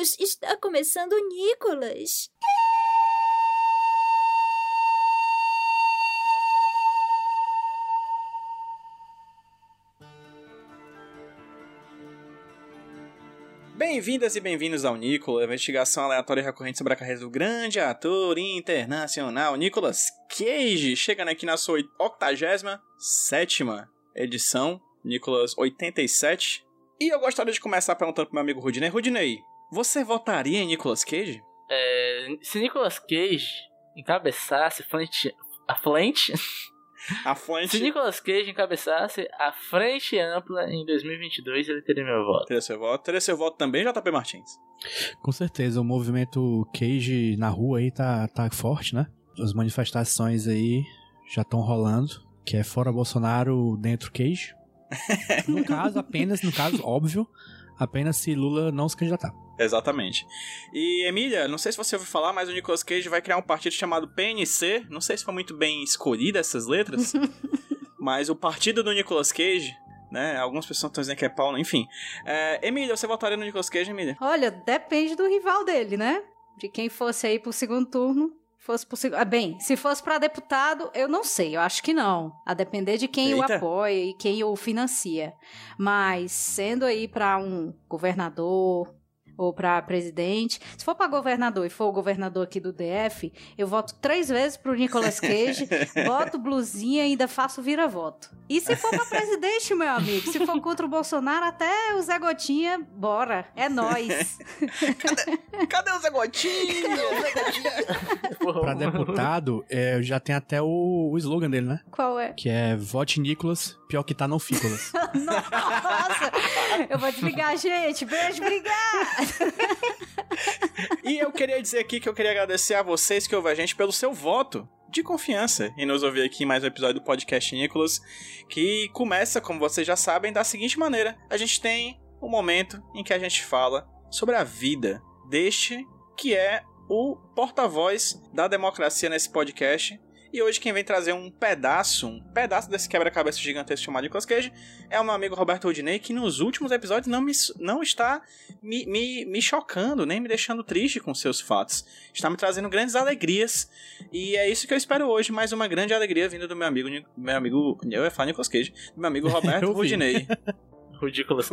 Deus, está começando o Nicolas. Bem-vindas e bem-vindos ao Nicolas, investigação aleatória e recorrente sobre a carreira do grande ator internacional Nicolas Cage, chegando aqui na sua 87 edição, Nicolas 87. E eu gostaria de começar perguntando pro meu amigo Rudinei. Rudinei, você votaria em Nicolas Cage? É, se Nicolas Cage encabeçasse frente, a frente, A fonte se Nicolas Cage encabeçasse a frente ampla em 2022, ele teria meu voto. teria seu voto. Teria seu voto também, JP Martins. Com certeza, o movimento Cage na rua aí tá, tá forte, né? As manifestações aí já estão rolando, que é fora Bolsonaro, dentro Cage. No caso, apenas, no caso, óbvio, apenas se Lula não se candidatar. Exatamente. E, Emília, não sei se você ouviu falar, mas o Nicolas Cage vai criar um partido chamado PNC. Não sei se foi muito bem escolhida essas letras, mas o partido do Nicolas Cage, né? Algumas pessoas estão dizendo que é Paulo, enfim. É, Emília, você votaria no Nicolas Cage, Emília? Olha, depende do rival dele, né? De quem fosse aí pro segundo turno. Fosse pro seg... ah, bem, se fosse pra deputado, eu não sei, eu acho que não. A depender de quem o Eita. apoia e quem o financia. Mas sendo aí pra um governador ou pra presidente, se for pra governador e for o governador aqui do DF, eu voto três vezes pro Nicolas Cage, boto blusinha e ainda faço vira-voto. E se for pra presidente, meu amigo, se for contra o Bolsonaro, até o Zé Gotinha, bora, é nós. Cadê o Zé Gotinha? Pra deputado, é, já tem até o, o slogan dele, né? Qual é? Que é vote Nicolas, pior que tá não Fícolas. Nossa! Eu vou desligar, gente. Beijo, obrigada! E eu queria dizer aqui que eu queria agradecer a vocês que ouvem a gente pelo seu voto de confiança em nos ouvir aqui em mais um episódio do podcast Nicolas, que começa, como vocês já sabem, da seguinte maneira: a gente tem um momento em que a gente fala sobre a vida deste que é o porta-voz da democracia nesse podcast. E hoje quem vem trazer um pedaço, um pedaço desse quebra-cabeça gigantesco chamado Nicolas Cage é o meu amigo Roberto Rodinei, que nos últimos episódios não, me, não está me, me, me chocando, nem me deixando triste com seus fatos. Está me trazendo grandes alegrias. E é isso que eu espero hoje, mais uma grande alegria vinda do meu amigo, meu amigo, eu ia falar Nicolas Cage, do meu amigo Roberto. Rodinei. Ridículas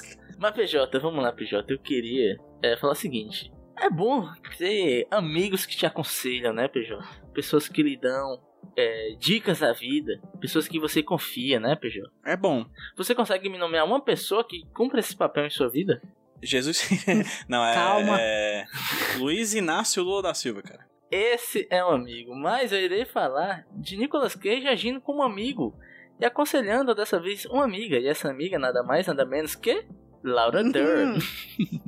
Cage. Mas PJ, vamos lá, PJ. Eu queria é, falar o seguinte: é bom ter amigos que te aconselham, né, PJ? Pessoas que lhe dão é, dicas da vida, pessoas que você confia, né, PJ? É bom. Você consegue me nomear uma pessoa que cumpre esse papel em sua vida? Jesus. não, é. Calma. é Luiz Inácio Lula da Silva, cara. Esse é um amigo, mas eu irei falar de Nicolas Cage agindo como amigo e aconselhando dessa vez uma amiga, e essa amiga nada mais, nada menos que Laura Dern.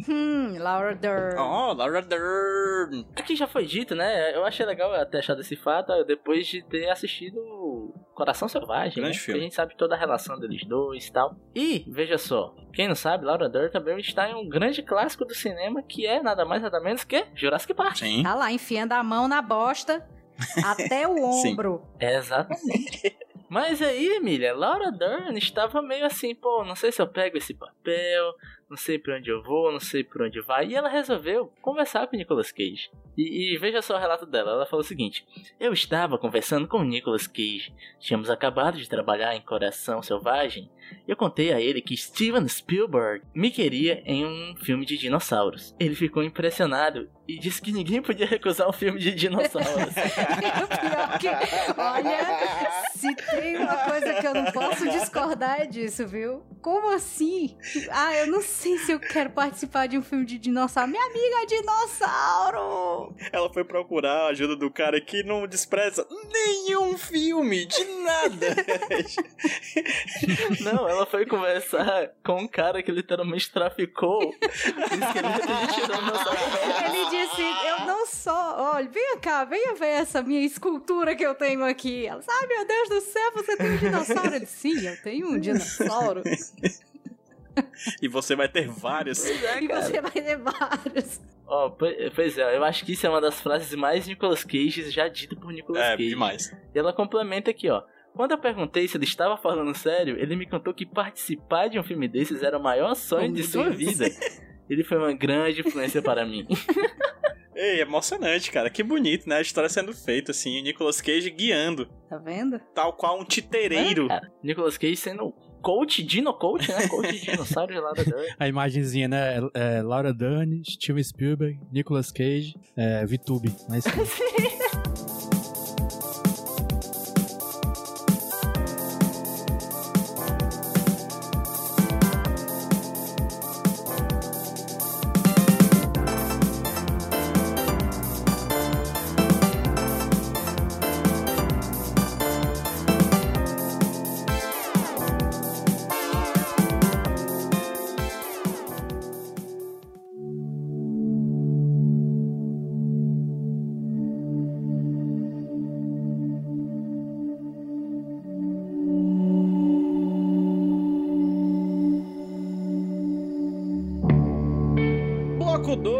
Hum, Laura Dern. Oh, Laura Dern. Aqui já foi dito, né? Eu achei legal eu ter achado esse fato depois de ter assistido Coração Selvagem, Grande né? filme. Que a gente sabe toda a relação deles dois e tal. E, veja só, quem não sabe, Laura Dern também está em um grande clássico do cinema que é nada mais nada menos que Jurassic Park. Sim. Tá lá, enfiando a mão na bosta até o ombro. Exatamente. Mas aí, Emília, Laura Dern estava meio assim, pô, não sei se eu pego esse papel, não sei pra onde eu vou, não sei pra onde vai. E ela resolveu conversar com o Nicolas Cage. E, e veja só o relato dela. Ela falou o seguinte: Eu estava conversando com o Nicolas Cage. Tínhamos acabado de trabalhar em Coração Selvagem. Eu contei a ele que Steven Spielberg me queria em um filme de dinossauros. Ele ficou impressionado e disse que ninguém podia recusar um filme de dinossauros. Pior que, olha, Se tem uma coisa que eu não posso discordar é disso, viu? Como assim? Ah, eu não sei se eu quero participar de um filme de dinossauro. Minha amiga é dinossauro! Ela foi procurar a ajuda do cara que não despreza nenhum filme, de nada. Não, ela foi conversar com um cara que literalmente traficou. Ele disse: Eu não sou. Olha, venha cá, venha ver essa minha escultura que eu tenho aqui. Ela disse: Ai, meu Deus do céu, você tem um dinossauro? Ele disse: Sim, eu tenho um dinossauro. e você vai ter vários. É, E você vai ter vários. Ó, po- pois é, eu acho que isso é uma das frases mais Nicolas Cage já dita por Nicolas É, Cage. demais. E ela complementa aqui, ó. Quando eu perguntei se ele estava falando sério, ele me contou que participar de um filme desses era o maior sonho Oh, de sua Deus. vida. Ele foi uma grande influência para mim. Ei, emocionante, cara. Que bonito, né? A história sendo feita, assim. O Nicolas Cage guiando, Tá vendo? tal qual um titereiro. É, cara. Nicolas Cage sendo coach, dino coach, né? Coach de dinossauro de Laura Dern. A imagenzinha, né? É, é Laura Dern, Steven Spielberg, Nicolas Cage, é, VTube. Mas Bloco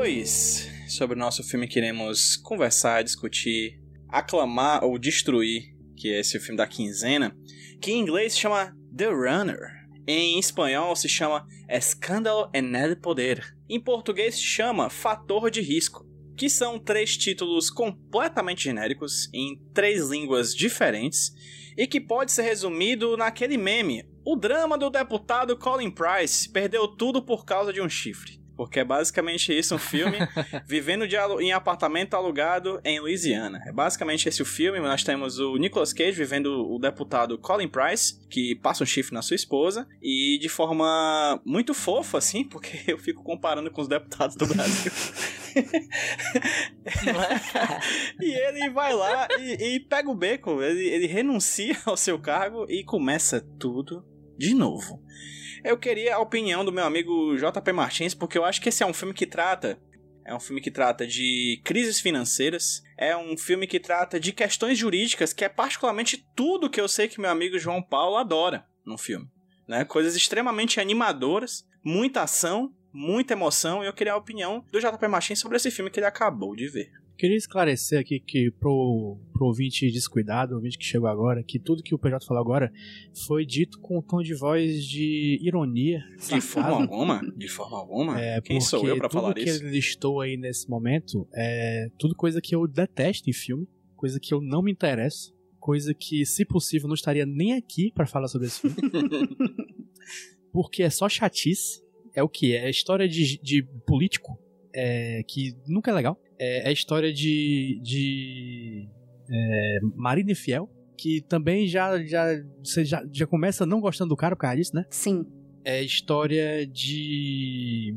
2. Sobre o nosso filme que iremos conversar, discutir, aclamar ou destruir, que é esse filme da quinzena, que em inglês se chama The Runner. Em espanhol se chama Escândalo en el Poder. Em português se chama Fator de Risco. Que são três títulos completamente genéricos, em três línguas diferentes, e que pode ser resumido naquele meme: O drama do deputado Colin Price perdeu tudo por causa de um chifre. Porque é basicamente isso um filme vivendo de em apartamento alugado em Louisiana. É basicamente esse o filme. Nós temos o Nicolas Cage vivendo o deputado Colin Price, que passa um chifre na sua esposa, e de forma muito fofa, assim, porque eu fico comparando com os deputados do Brasil. É? E ele vai lá e, e pega o beco, ele, ele renuncia ao seu cargo e começa tudo de novo. Eu queria a opinião do meu amigo JP Martins, porque eu acho que esse é um filme que trata. É um filme que trata de crises financeiras, é um filme que trata de questões jurídicas, que é particularmente tudo que eu sei que meu amigo João Paulo adora no filme. Né? Coisas extremamente animadoras, muita ação, muita emoção, e eu queria a opinião do JP Martins sobre esse filme que ele acabou de ver. Queria esclarecer aqui que pro, pro ouvinte descuidado, ouvinte que chegou agora, que tudo que o PJ falou agora foi dito com um tom de voz de ironia. De forma alguma? De forma alguma? É, Quem sou eu pra tudo falar que isso? ele listou aí nesse momento é tudo coisa que eu detesto em filme, coisa que eu não me interesso, coisa que, se possível, não estaria nem aqui pra falar sobre esse filme. porque é só chatice, é o que? É história de, de político, é, que nunca é legal. É, é história de, de é, marido infiel, que também já, já, você já, já começa não gostando do cara por causa disso, né? Sim. é história de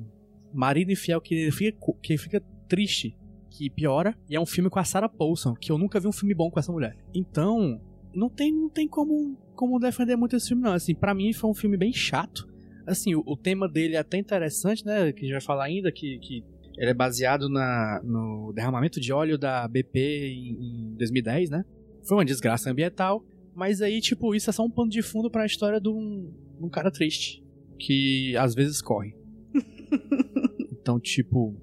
marido infiel que fica, que fica triste, que piora, e é um filme com a Sarah Paulson, que eu nunca vi um filme bom com essa mulher. Então, não tem, não tem como, como defender muito esse filme, não. Assim, pra mim foi um filme bem chato. Assim, o, o tema dele é até interessante, né? Que a gente vai falar ainda, que, que ele é baseado na, no derramamento de óleo da BP em, em 2010, né? Foi uma desgraça ambiental, mas aí, tipo, isso é só um pano de fundo pra história de um, de um cara triste que às vezes corre. então, tipo,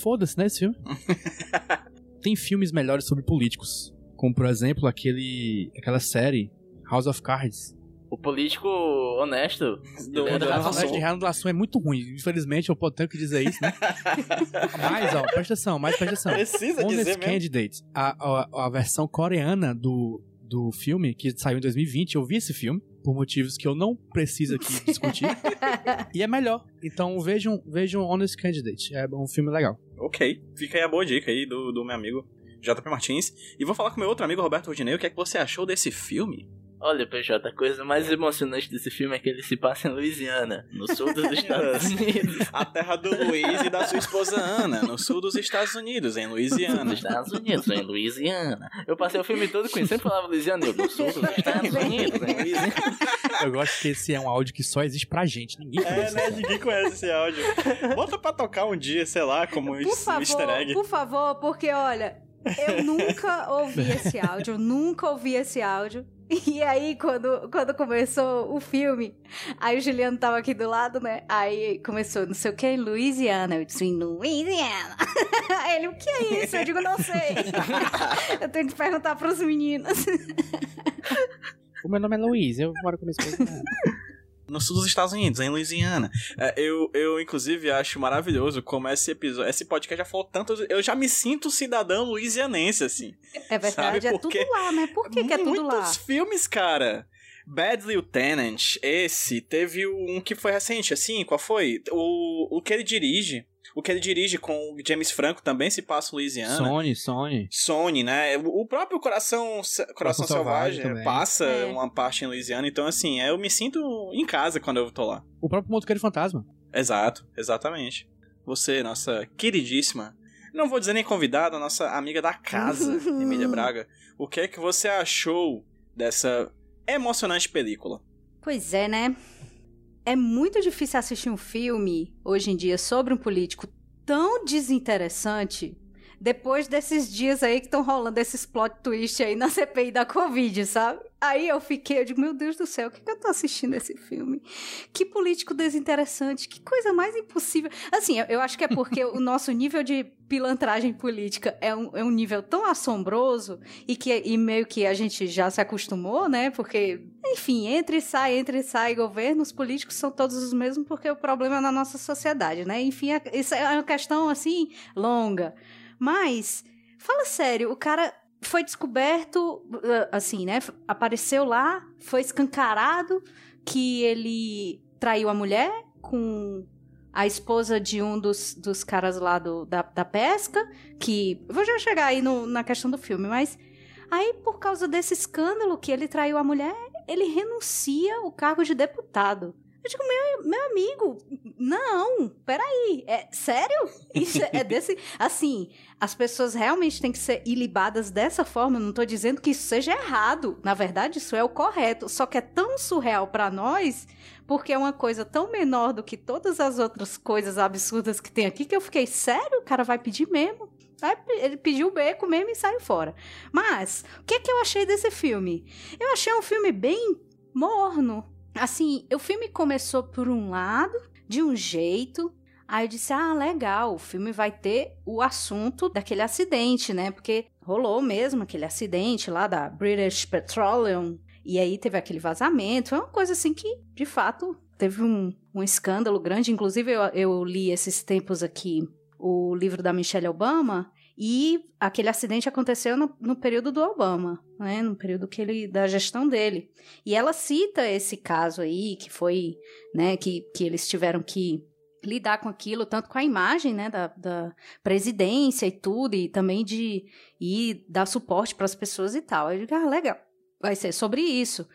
foda-se, né, esse filme? Tem filmes melhores sobre políticos, como por exemplo aquele aquela série House of Cards. O político honesto. Do- ele do era- Rafa A de Renato Laçon é muito ruim. Infelizmente, eu tenho que dizer isso, né? mas, ó, presta atenção, mas presta atenção. Precisa Honest dizer mesmo. Candidates, a, a, a versão coreana do, do filme, que saiu em 2020, eu vi esse filme, por motivos que eu não preciso aqui discutir, e é melhor. Então vejam, vejam Honest Candidate, é um filme legal. Ok, fica aí a boa dica aí do, do meu amigo JP Martins, e vou falar com meu outro amigo Roberto Rodinei o que é que você achou desse filme. Olha, PJ, a coisa mais emocionante desse filme é que ele se passa em Louisiana, no sul dos Estados Unidos. A terra do Luiz e da sua esposa Ana, no sul dos Estados Unidos, em Louisiana. Nos Estados Unidos, em Louisiana. Eu passei o filme todo com isso, sempre falava Louisiana, eu no sul dos Estados Unidos, em Louisiana. Eu gosto que esse é um áudio que só existe pra gente. Ninguém É, conhece. né? Ninguém conhece esse áudio. Bota pra tocar um dia, sei lá, como um Por easter favor, egg. por favor, porque olha, eu nunca ouvi esse áudio, eu nunca ouvi esse áudio. E aí, quando, quando começou o filme, aí o Juliano tava aqui do lado, né? Aí começou, não sei o que, em Louisiana. Eu disse, em Louisiana. Aí ele, o que é isso? Eu digo, não sei. eu tenho que perguntar pros meninos. O meu nome é Luiz, eu moro com minha esposa. No sul dos Estados Unidos, em Louisiana. É, eu, eu, inclusive, acho maravilhoso como esse episódio, esse podcast já falou tanto. Eu já me sinto cidadão louisianense, assim. É verdade, Sabe é por tudo lá, né? Por que, que é tudo lá? Muitos filmes, cara. Bad Lieutenant, esse, teve um que foi recente, assim, qual foi? O, o que ele dirige. O que ele dirige com o James Franco também se passa em Louisiana. Sony, Sony. Sony, né? O próprio Coração, Coração, Selvagem Selvagem, também. passa É. uma parte em Louisiana. Então, assim, eu me sinto em casa quando eu tô lá. O próprio Motoqueiro Fantasma. Exato, exatamente. Você, nossa queridíssima, não vou dizer nem convidada, nossa amiga da casa, Emília Braga, o que é que você achou dessa emocionante película? Pois é, né? É muito difícil assistir um filme hoje em dia sobre um político tão desinteressante depois desses dias aí que estão rolando esses plot twist aí na CPI da Covid, sabe? Aí eu fiquei, eu digo, meu Deus do céu, o que, que eu tô assistindo esse filme? Que político desinteressante, que coisa mais impossível. Assim, eu, eu acho que é porque o nosso nível de pilantragem política é um, é um nível tão assombroso e que e meio que a gente já se acostumou, né? Porque, enfim, entra e sai, entra e sai governo, os políticos são todos os mesmos porque o problema é na nossa sociedade, né? Enfim, é- isso é uma questão, assim, longa. Mas, fala sério, o cara foi descoberto, uh, assim, né? Apareceu lá, foi escancarado que ele traiu a mulher com a esposa de um dos, dos caras lá do, da, da pesca, que. Vou já chegar aí no- na questão do filme, mas. Aí, por causa desse escândalo que ele traiu a mulher, ele renuncia o cargo de deputado. Eu digo, meu, meu amigo, não, peraí, é sério? Isso é, é desse. Assim, as pessoas realmente têm que ser ilibadas dessa forma. Eu não tô dizendo que isso seja errado. Na verdade, isso é o correto. Só que é tão surreal pra nós, porque é uma coisa tão menor do que todas as outras coisas absurdas que tem aqui, que eu fiquei, sério? O cara vai pedir mesmo? Aí Ele pediu o beco mesmo e saiu fora. Mas, o que, que eu achei desse filme? Eu achei um filme bem morno. Assim, o filme começou por um lado, de um jeito. Aí eu disse: ah, legal, o filme vai ter o assunto daquele acidente, né? Porque rolou mesmo aquele acidente lá da British Petroleum. E aí teve aquele vazamento. Foi uma coisa assim que, de fato, teve um, um escândalo grande. Inclusive, eu, eu li esses tempos aqui o livro da Michelle Obama. E aquele acidente aconteceu no, no período do Obama, né? No período que ele, da gestão dele. E ela cita esse caso aí, que foi, né, que, que eles tiveram que lidar com aquilo, tanto com a imagem, né, da, da presidência e tudo, e também de ir dar suporte para as pessoas e tal. Eu digo, ah, legal, vai ser sobre isso.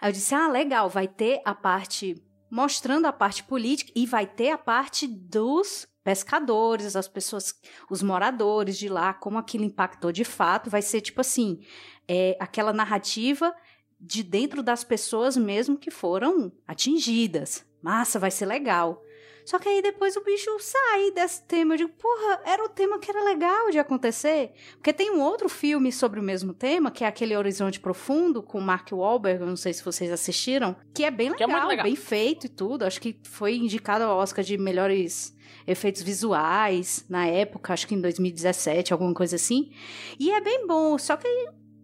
Aí eu disse, ah, legal, vai ter a parte, mostrando a parte política, e vai ter a parte dos pescadores, as pessoas, os moradores de lá, como aquilo impactou de fato, vai ser tipo assim, é, aquela narrativa de dentro das pessoas mesmo que foram atingidas. Massa, vai ser legal. Só que aí depois o bicho sai desse tema. Eu digo, porra, era o tema que era legal de acontecer. Porque tem um outro filme sobre o mesmo tema, que é aquele Horizonte Profundo, com Mark Wahlberg, eu não sei se vocês assistiram, que é bem é legal, muito legal. bem feito e tudo. Acho que foi indicado ao Oscar de melhores efeitos visuais na época, acho que em 2017, alguma coisa assim. E é bem bom, só que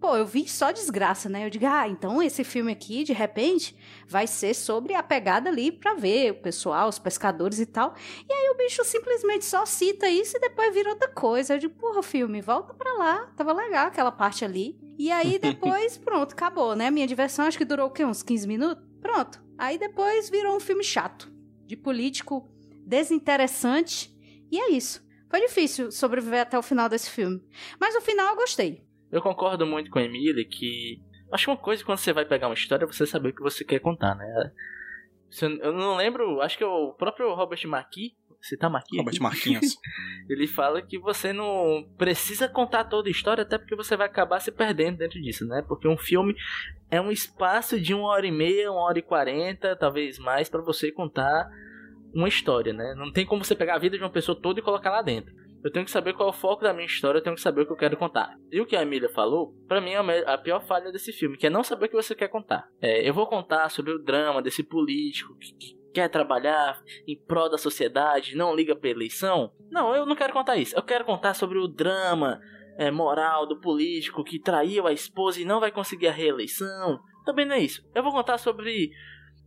Pô, eu vi só desgraça, né? Eu digo, ah, então esse filme aqui, de repente, vai ser sobre a pegada ali pra ver o pessoal, os pescadores e tal. E aí o bicho simplesmente só cita isso e depois vira outra coisa. Eu digo, porra, filme, volta pra lá. Tava legal aquela parte ali. E aí depois, pronto, acabou, né? Minha diversão acho que durou o quê? Uns 15 minutos? Pronto. Aí depois virou um filme chato. De político desinteressante. E é isso. Foi difícil sobreviver até o final desse filme. Mas no final eu gostei. Eu concordo muito com a Emília que. Acho que uma coisa quando você vai pegar uma história é você saber o que você quer contar, né? Eu não lembro, acho que é o próprio Robert McKee, você tá Marquinhos? Robert Marquinhos. ele fala que você não precisa contar toda a história, até porque você vai acabar se perdendo dentro disso, né? Porque um filme é um espaço de uma hora e meia, uma hora e quarenta, talvez mais, para você contar uma história, né? Não tem como você pegar a vida de uma pessoa toda e colocar lá dentro. Eu tenho que saber qual é o foco da minha história, eu tenho que saber o que eu quero contar. E o que a Emília falou, para mim é a pior falha desse filme, que é não saber o que você quer contar. É, eu vou contar sobre o drama desse político que, que quer trabalhar em prol da sociedade, não liga pra eleição. Não, eu não quero contar isso. Eu quero contar sobre o drama é, moral do político que traiu a esposa e não vai conseguir a reeleição. Também não é isso. Eu vou contar sobre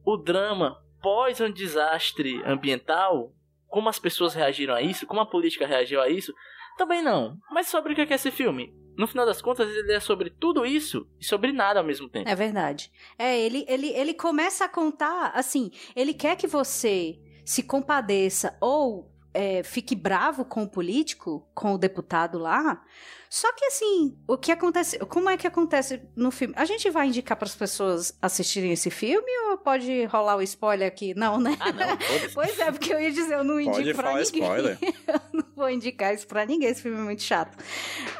o drama pós um desastre ambiental como as pessoas reagiram a isso, como a política reagiu a isso, também não. Mas sobre o que é esse filme? No final das contas, ele é sobre tudo isso e sobre nada ao mesmo tempo. É verdade. É, ele, ele, ele começa a contar, assim, ele quer que você se compadeça ou é, fique bravo com o político, com o deputado lá. Só que assim, o que acontece, como é que acontece no filme? A gente vai indicar para as pessoas assistirem esse filme ou pode rolar o spoiler aqui? Não, né? Ah, não. pois é, porque eu ia dizer, eu não indico para ninguém. Spoiler. eu não vou indicar isso para ninguém, esse filme é muito chato.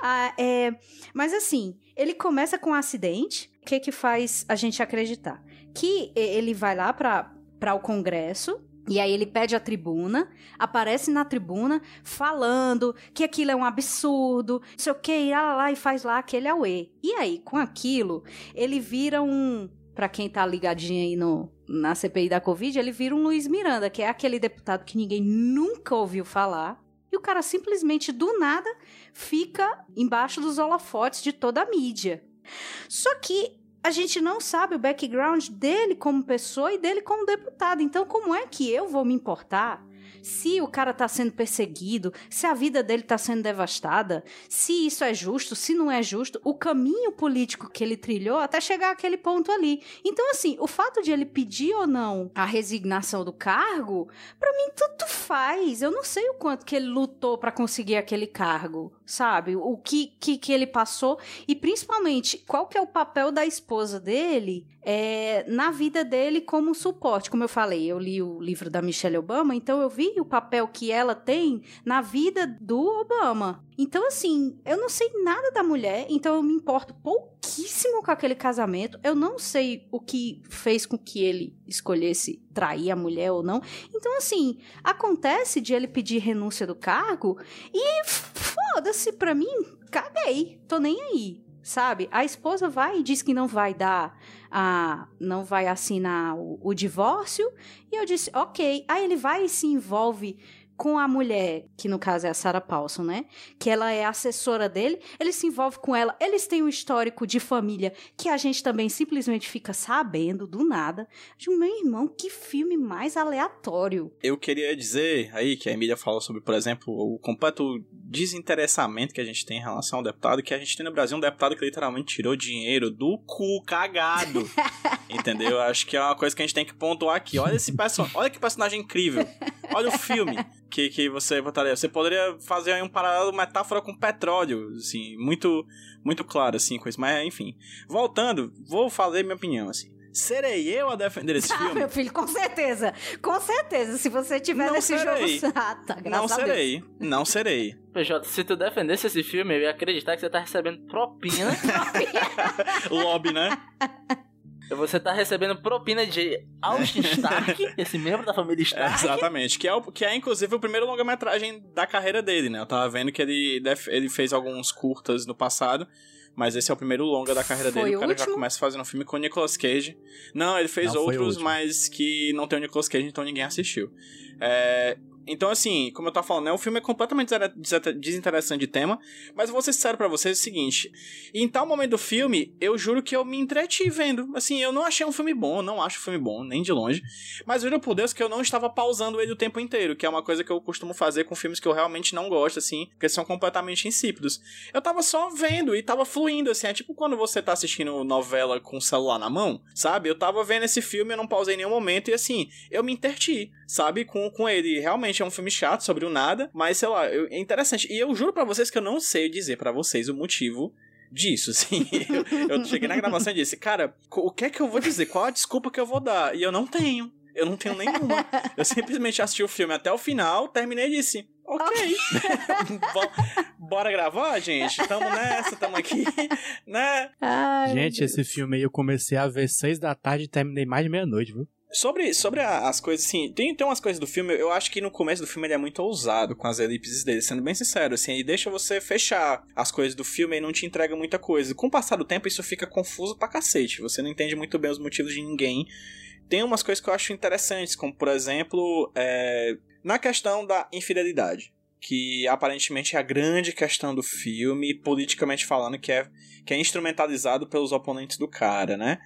Ah, é, mas assim, ele começa com um acidente, o que que faz a gente acreditar? Que ele vai lá para para o Congresso e aí ele pede a tribuna, aparece na tribuna falando que aquilo é um absurdo, não sei o que, e lá, lá e faz lá aquele auê. E aí, com aquilo, ele vira um. Pra quem tá ligadinho aí no, na CPI da Covid, ele vira um Luiz Miranda, que é aquele deputado que ninguém nunca ouviu falar. E o cara simplesmente, do nada, fica embaixo dos holofotes de toda a mídia. Só que a gente não sabe o background dele como pessoa e dele como deputado. Então, como é que eu vou me importar se o cara tá sendo perseguido, se a vida dele tá sendo devastada, se isso é justo, se não é justo, o caminho político que ele trilhou até chegar àquele ponto ali. Então, assim, o fato de ele pedir ou não a resignação do cargo, para mim tudo faz. Eu não sei o quanto que ele lutou para conseguir aquele cargo, sabe? O que, que que ele passou e principalmente qual que é o papel da esposa dele é, na vida dele como suporte. Como eu falei, eu li o livro da Michelle Obama, então eu vi o papel que ela tem na vida do Obama. Então, assim, eu não sei nada da mulher, então eu me importo pouquíssimo com aquele casamento. Eu não sei o que fez com que ele escolhesse trair a mulher ou não. Então, assim, acontece de ele pedir renúncia do cargo e foda-se pra mim, caguei, tô nem aí sabe? A esposa vai e diz que não vai dar a não vai assinar o, o divórcio e eu disse, ok. Aí ele vai e se envolve com a mulher, que no caso é a Sarah Paulson, né? Que ela é assessora dele, ele se envolve com ela, eles têm um histórico de família que a gente também simplesmente fica sabendo do nada. De meu irmão, que filme mais aleatório. Eu queria dizer aí que a Emília falou sobre, por exemplo, o completo desinteressamento que a gente tem em relação ao deputado, que a gente tem no Brasil um deputado que literalmente tirou dinheiro do cu cagado. entendeu? Acho que é uma coisa que a gente tem que pontuar aqui. Olha esse personagem, olha que personagem incrível. Olha o filme que, que você botaria. Você poderia fazer aí um paralelo, metáfora com petróleo, assim, muito, muito claro, assim, com isso. Mas, enfim. Voltando, vou fazer minha opinião, assim. Serei eu a defender esse ah, filme? meu filho, com certeza. Com certeza. Se você tiver Não nesse serei. jogo. Ah, tá, graças Não a Deus. serei. Não serei. PJ, se tu defendesse esse filme, eu ia acreditar que você tá recebendo propina. Lobby, né? Você tá recebendo propina de Austin Stark, esse membro da família Stark. Exatamente. Que é, o, que é, inclusive, o primeiro longa-metragem da carreira dele, né? Eu tava vendo que ele, ele fez alguns curtas no passado. Mas esse é o primeiro longa da carreira Foi dele. o cara já último? começa fazendo um filme com o Nicolas Cage. Não, ele fez Não, outros, mas que não tem o Nicolas Cage, então ninguém assistiu. É, Então, assim, como eu tava falando, né, o filme é completamente desinteressante de tema, mas eu vou ser sincero pra vocês o seguinte: em tal momento do filme, eu juro que eu me entreti vendo. Assim, eu não achei um filme bom, não acho um filme bom, nem de longe, mas juro por Deus que eu não estava pausando ele o tempo inteiro, que é uma coisa que eu costumo fazer com filmes que eu realmente não gosto, assim, porque são completamente insípidos. Eu tava só vendo e tava fluindo, assim, é tipo quando você tá assistindo novela com o celular na mão, sabe? Eu tava vendo esse filme, eu não pausei em nenhum momento e, assim, eu me interti, sabe? Com, com ele. Realmente, realmente é um filme chato sobre o nada, mas sei lá, eu- é interessante. E eu juro pra vocês que eu não sei dizer pra vocês o motivo disso, assim. Eu, eu cheguei na gravação e disse, cara, o que é que eu vou dizer? Qual a desculpa que eu vou dar? E eu não tenho. Eu não tenho nenhuma. Eu simplesmente assisti o filme até o final, terminei e disse, ok. Bom, bora gravar, gente? Tamo nessa, tamo aqui, né? Ai, Gente, esse filme aí eu comecei a ver seis da tarde e terminei mais de meia-noite, viu? Sobre, sobre a- as coisas, assim, tem, tem umas coisas do filme, eu acho que no começo do filme ele é muito ousado com as elipses dele, sendo bem sincero, assim, ele deixa você fechar as coisas do filme e não te entrega muita coisa. Com o passar do tempo, isso fica confuso pra cacete, você não entende muito bem os motivos de ninguém. Tem umas coisas que eu acho interessantes, como, por exemplo, é, na questão da infidelidade. Que aparentemente é a grande questão do filme, politicamente falando, que é, que é instrumentalizado pelos oponentes do cara, né?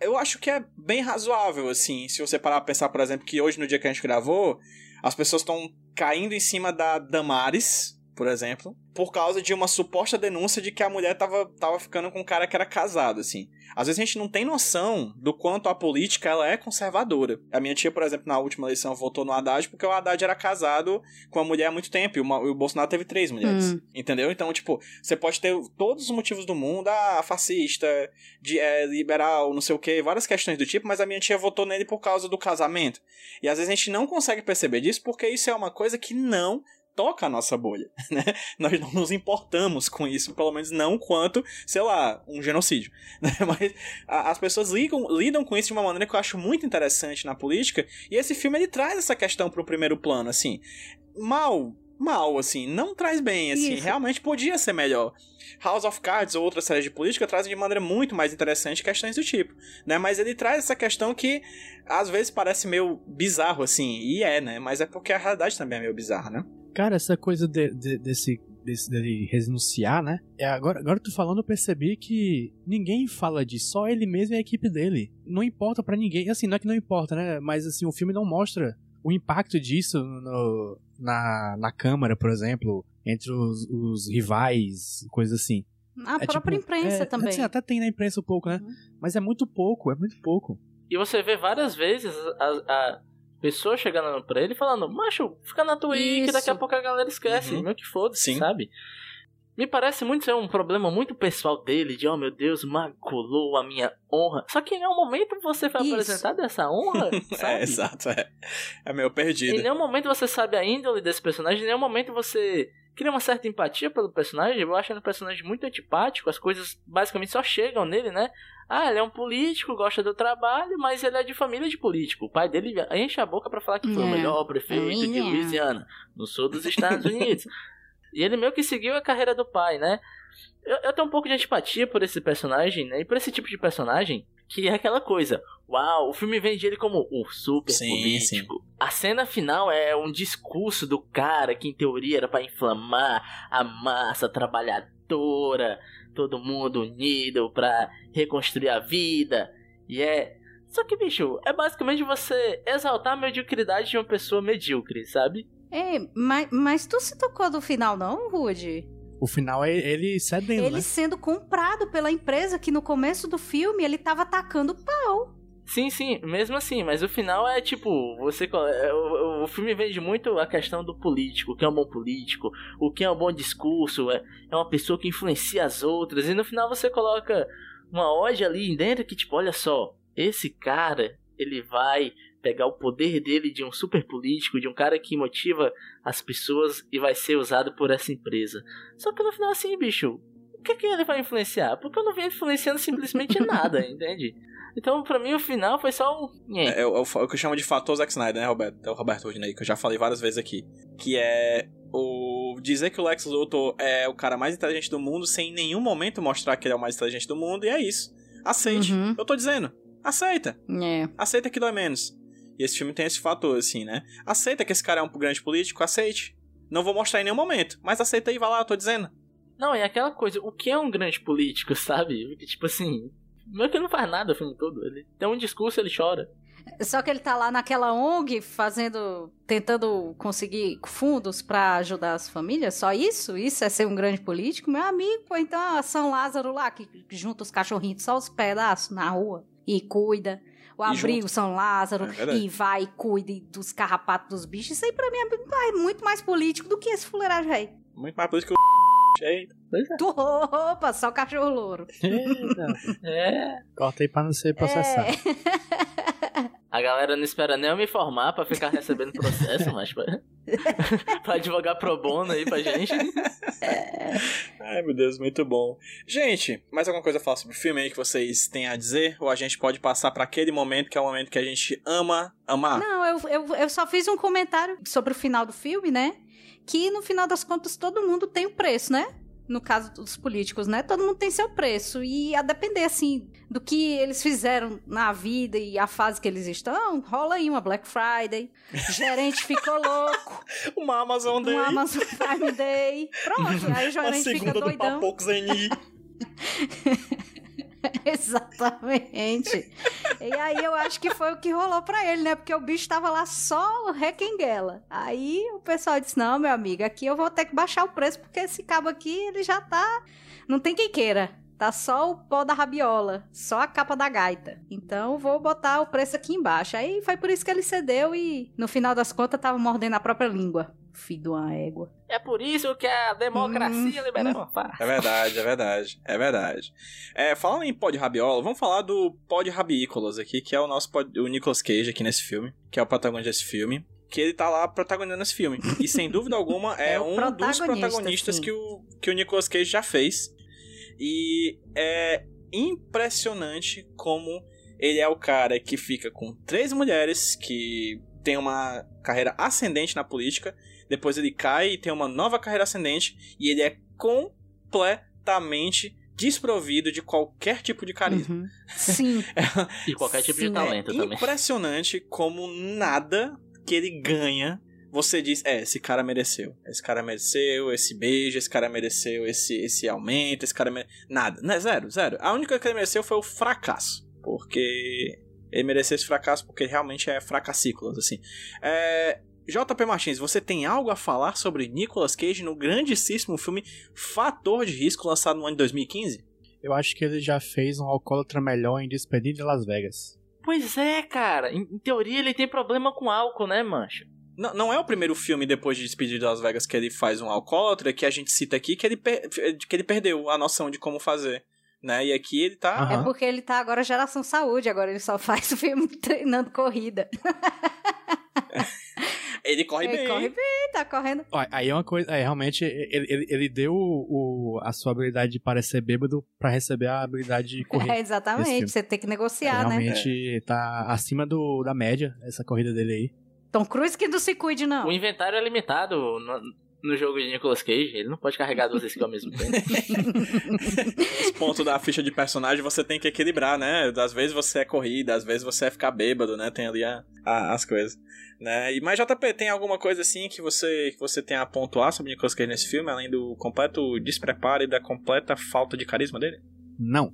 Eu acho que é bem razoável, assim, se você parar pra pensar, por exemplo, que hoje, no dia que a gente gravou, as pessoas estão caindo em cima da Damares, por exemplo, por causa de uma suposta denúncia de que a mulher tava, tava ficando com um cara que era casado, assim. Às vezes a gente não tem noção do quanto a política ela é conservadora. A minha tia, por exemplo, na última eleição votou no Haddad porque o Haddad era casado com uma mulher há muito tempo e o, Ma- e o Bolsonaro teve três mulheres. Hum. Entendeu? Então, tipo, você pode ter todos os motivos do mundo, ah, fascista, de, é, liberal, não sei o que, várias questões do tipo, mas a minha tia votou nele por causa do casamento. E às vezes a gente não consegue perceber disso porque isso é uma coisa que não toca a nossa bolha, né? Nós não nos importamos com isso, pelo menos não quanto, sei lá, um genocídio. né? Mas a- as pessoas ligam, lidam com isso de uma maneira que eu acho muito interessante na política, e esse filme ele traz essa questão pro primeiro plano, assim. Mal, mal, assim, não traz bem, assim, Isso. realmente podia ser melhor. House of Cards ou outras séries de política trazem de maneira muito mais interessante questões do tipo, né? Mas ele traz essa questão que às vezes parece meio bizarro, assim, e é, né? Mas é porque a realidade também é meio bizarra, né? Cara, essa coisa de- de- desse, desse dele renunciar, né? É, agora, agora tu falando, eu percebi que ninguém fala disso, só ele mesmo e a equipe dele. Não importa pra ninguém. Assim, não é que não importa, né? Mas assim, o filme não mostra o impacto disso no- na, na Câmara, por exemplo, entre os, os rivais, coisa assim. A É própria tipo, imprensa é, também. Assim, até tem na imprensa um pouco, né? Uhum. Mas é muito pouco, é muito pouco. E você vê várias vezes a, a pessoa chegando pra ele falando, macho, fica na tua aí que daqui a pouco a galera esquece, Uhum. meu que foda-se, Sim. sabe? Me parece muito ser um problema muito pessoal dele, de oh meu Deus, maculou a minha honra. Só que em nenhum momento você foi Isso. apresentado essa honra, sabe? É, exato, é. É meio perdido. Em nenhum momento você sabe a índole desse personagem, em nenhum momento você cria uma certa empatia pelo personagem. Eu acho ele um personagem muito antipático, as coisas basicamente só chegam nele, né? Ah, ele é um político, gosta do trabalho, mas ele é de família de político. O pai dele enche a boca pra falar que foi o É. melhor prefeito de É. Louisiana, no sul dos Estados Unidos. E ele meio que seguiu a carreira do pai, né? Eu, eu tenho um pouco de antipatia por esse personagem, né? E por esse tipo de personagem, que é aquela coisa. Uau, o filme vende ele como um super Sim, político. A cena final é um discurso do cara que, em teoria, era pra inflamar a massa trabalhadora, todo mundo unido pra reconstruir a vida. E é. Só que, bicho, é basicamente você exaltar a mediocridade de uma pessoa medíocre, sabe? Ei, mas, mas tu se tocou do final, não, Rude? O final é ele cedendo, Ele né? sendo comprado pela empresa que no começo do filme ele tava atacando pau. Sim, sim, mesmo assim, mas o final é tipo, você é, o, o filme vende muito a questão do político, o que é um bom político, o que é um bom discurso, é, é uma pessoa que influencia as outras, e no final você coloca uma ode ali dentro que tipo, olha só, esse cara, ele vai pegar o poder dele de um super político, de um cara que motiva as pessoas e vai ser usado por essa empresa. Só que no final assim, bicho, o que que ele vai influenciar? Porque eu não vi influenciando simplesmente nada, entende? Então, pra mim, o final foi só um. É, é o, é o que eu chamo de fator Zack Snyder, né, Roberto? É o Roberto Rodney, que eu já falei várias vezes aqui. Que é o dizer que o Lex Luthor é o cara mais inteligente do mundo sem em nenhum momento mostrar que ele é o mais inteligente do mundo, e é isso. Aceite. Uhum. Eu tô dizendo. Aceita. É. Aceita que dói menos. E esse filme tem esse fator, assim, né? Aceita que esse cara é um grande político, aceite. Não vou mostrar em nenhum momento, mas aceita aí, vai lá, eu tô dizendo. Não, é aquela coisa, o que é um grande político, sabe? Porque, tipo assim, meio que ele não faz nada o filme todo. Ele tem um discurso, ele chora. Só que ele tá lá naquela ONG fazendo, tentando conseguir fundos pra ajudar as famílias, só isso? Isso é ser um grande político? Meu amigo, pô, então a São Lázaro lá, que junta os cachorrinhos só os pedaços na rua e cuida. O abrigo junto. São Lázaro, É e vai e cuide dos carrapatos dos bichos. Isso aí pra mim é é muito mais político do que esse fuleiragem aí. Muito mais político que o. Eita. Tu, opa, só cachorro louro. Eita, É. corta aí pra não ser processado. É. A galera não espera nem eu me formar pra ficar recebendo processo, mas pra, pra advogar pro bono aí pra gente. Ai, meu Deus, muito bom. Gente, mais alguma coisa a falar sobre o filme aí que vocês têm a dizer? Ou a gente pode passar pra aquele momento que é o momento que a gente ama amar? Não, eu, eu, eu só fiz um comentário sobre o final do filme, né? Que no final das contas todo mundo tem o preço, né? No caso dos políticos, né? Todo mundo tem seu preço. E a depender, assim, do que eles fizeram na vida e a fase que eles estão, rola aí uma Black Friday. O gerente ficou louco. Uma Amazon Day. Um Amazon Prime Day. Pronto, aí o uma gerente fica segunda do doidão. Papocos. Exatamente. e aí eu acho que foi o que rolou pra ele, né? Porque o bicho tava lá só requenguela. Aí o pessoal disse: Não, meu amigo, aqui eu vou ter que baixar o preço, porque esse cabo aqui, ele já tá. Não tem quem queira. Tá só o pó da rabiola, só a capa da gaita. Então vou botar o preço aqui embaixo. Aí foi por isso que ele cedeu e no final das contas tava mordendo a própria língua. Filho de uma égua. É por isso que a democracia uma paz. É verdade, é verdade, é verdade. É, falando em pó de rabiola, vamos falar do pó de rabícolas aqui, que é o nosso pod- o Nicolas Cage aqui nesse filme, que é o protagonista desse filme. Que ele tá lá protagonizando esse filme. E sem dúvida alguma é, É um dos protagonista, protagonistas sim. que o, que o Nicolas Cage já fez. E é impressionante como ele é o cara que fica com três mulheres, que tem uma carreira ascendente na política, depois ele cai e tem uma nova carreira ascendente, e ele é completamente desprovido de qualquer tipo de carisma. Uhum. Sim. E qualquer tipo de Sim, talento é também. impressionante como nada que ele ganha você diz, é, esse cara mereceu. Esse cara mereceu esse beijo, esse cara mereceu esse, esse aumento, esse cara mereceu... Nada, né? Zero, zero. A única coisa que ele mereceu foi o fracasso. Porque ele mereceu esse fracasso porque ele realmente é fracassícolas, assim. É... JP Martins, você tem algo a falar sobre Nicolas Cage no grandíssimo filme Fator de Risco, lançado no ano de 2015? Eu acho que ele já fez um alcoólatra melhor em Despedido de Las Vegas. Pois é, cara. Em, em teoria ele tem problema com álcool, né, mancho? Não, não é o primeiro filme depois de Despedir de Las Vegas que ele faz um alcoólatra, que a gente cita aqui, que ele, que ele perdeu a noção de como fazer. Né? E aqui ele tá. Aham. É porque ele tá agora geração saúde, agora ele só faz o filme treinando corrida. Ele corre ele bem. corre bem, tá correndo. Ó, aí é uma coisa, é, realmente, ele, ele, ele deu o, o- a sua habilidade de parecer bêbado pra receber a habilidade de correr. É, exatamente, você tem que negociar, né? realmente tá acima do, da média, essa corrida dele aí. Tom Cruise que não se cuide, não. O inventário é limitado no, no jogo de Nicolas Cage. Ele não pode carregar duas skills ao mesmo tempo. Os pontos da ficha de personagem você tem que equilibrar, né? Às vezes você é corrida, às vezes você é ficar bêbado, né? Tem ali a- a- as coisas. Né? E, mas JP, tem alguma coisa assim que você, que você tem a pontuar sobre Nicolas Cage nesse filme, além do completo despreparo e da completa falta de carisma dele? Não,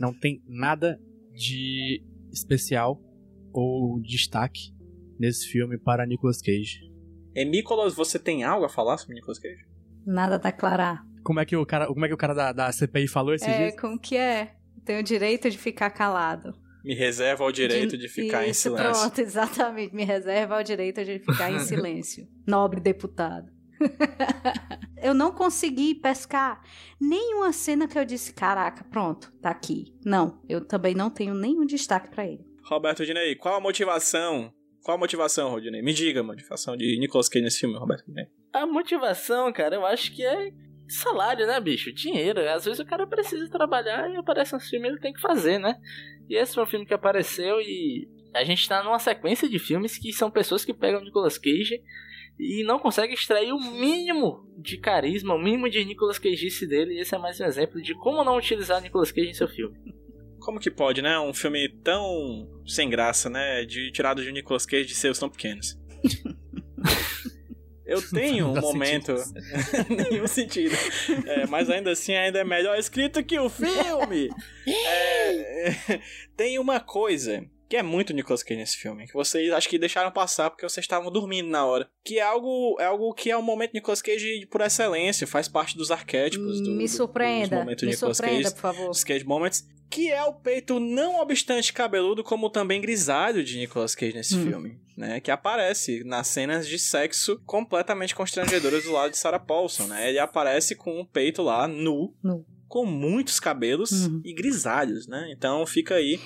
não tem nada de especial ou destaque nesse filme para Nicolas Cage. E Nicolas, você tem algo a falar sobre Nicolas Cage? Nada a declarar. Como é que o cara, como é que o cara da, da CPI falou esses É, dias? como que é? Tem o direito de ficar calado. Me reserva o direito de, ficar em Isso, silêncio. Pronto, exatamente. Me reserva o direito de ficar em silêncio. Nobre deputado. eu não consegui pescar nenhuma cena que eu disse, caraca, pronto, tá aqui. Não, eu também não tenho nenhum destaque pra ele. Roberto Dinei, qual a motivação? Qual a motivação, Rodinei? Me diga a motivação de Nicolas Cage nesse filme, Roberto Dinei. A motivação, cara, eu acho que é salário, né, bicho? Dinheiro. Às vezes o cara precisa trabalhar e aparece um filme ele tem que fazer, né? E esse foi um filme que apareceu e a gente tá numa sequência de filmes que são pessoas que pegam Nicolas Cage e não conseguem extrair o mínimo de carisma, o mínimo de Nicolas Cage dele. E esse é mais um exemplo de como não utilizar Nicolas Cage em seu filme. Como que pode, né? Um filme tão sem graça, né? De tirado de Nicolas Cage de seus tão pequenos. Eu tenho um momento. Nenhum sentido. É, mas ainda assim, ainda é melhor escrito que o filme. É, tem uma coisa que é muito Nicolas Cage nesse filme, que vocês acho que deixaram passar porque vocês estavam dormindo na hora. Que é algo, é algo que é um momento Nicolas Cage por excelência, faz parte dos arquétipos do, me do- surpreenda, momentos me Nicolas surpreenda, Cage, por favor. Cage Moments, que é o peito não obstante cabeludo, como também grisalho de Nicolas Cage nesse Hum. filme, né? Que aparece nas cenas de sexo completamente constrangedoras do lado de Sarah Paulson, né? Ele aparece com o peito lá nu, Nu. com muitos cabelos Uhum. e grisalhos, né? Então fica aí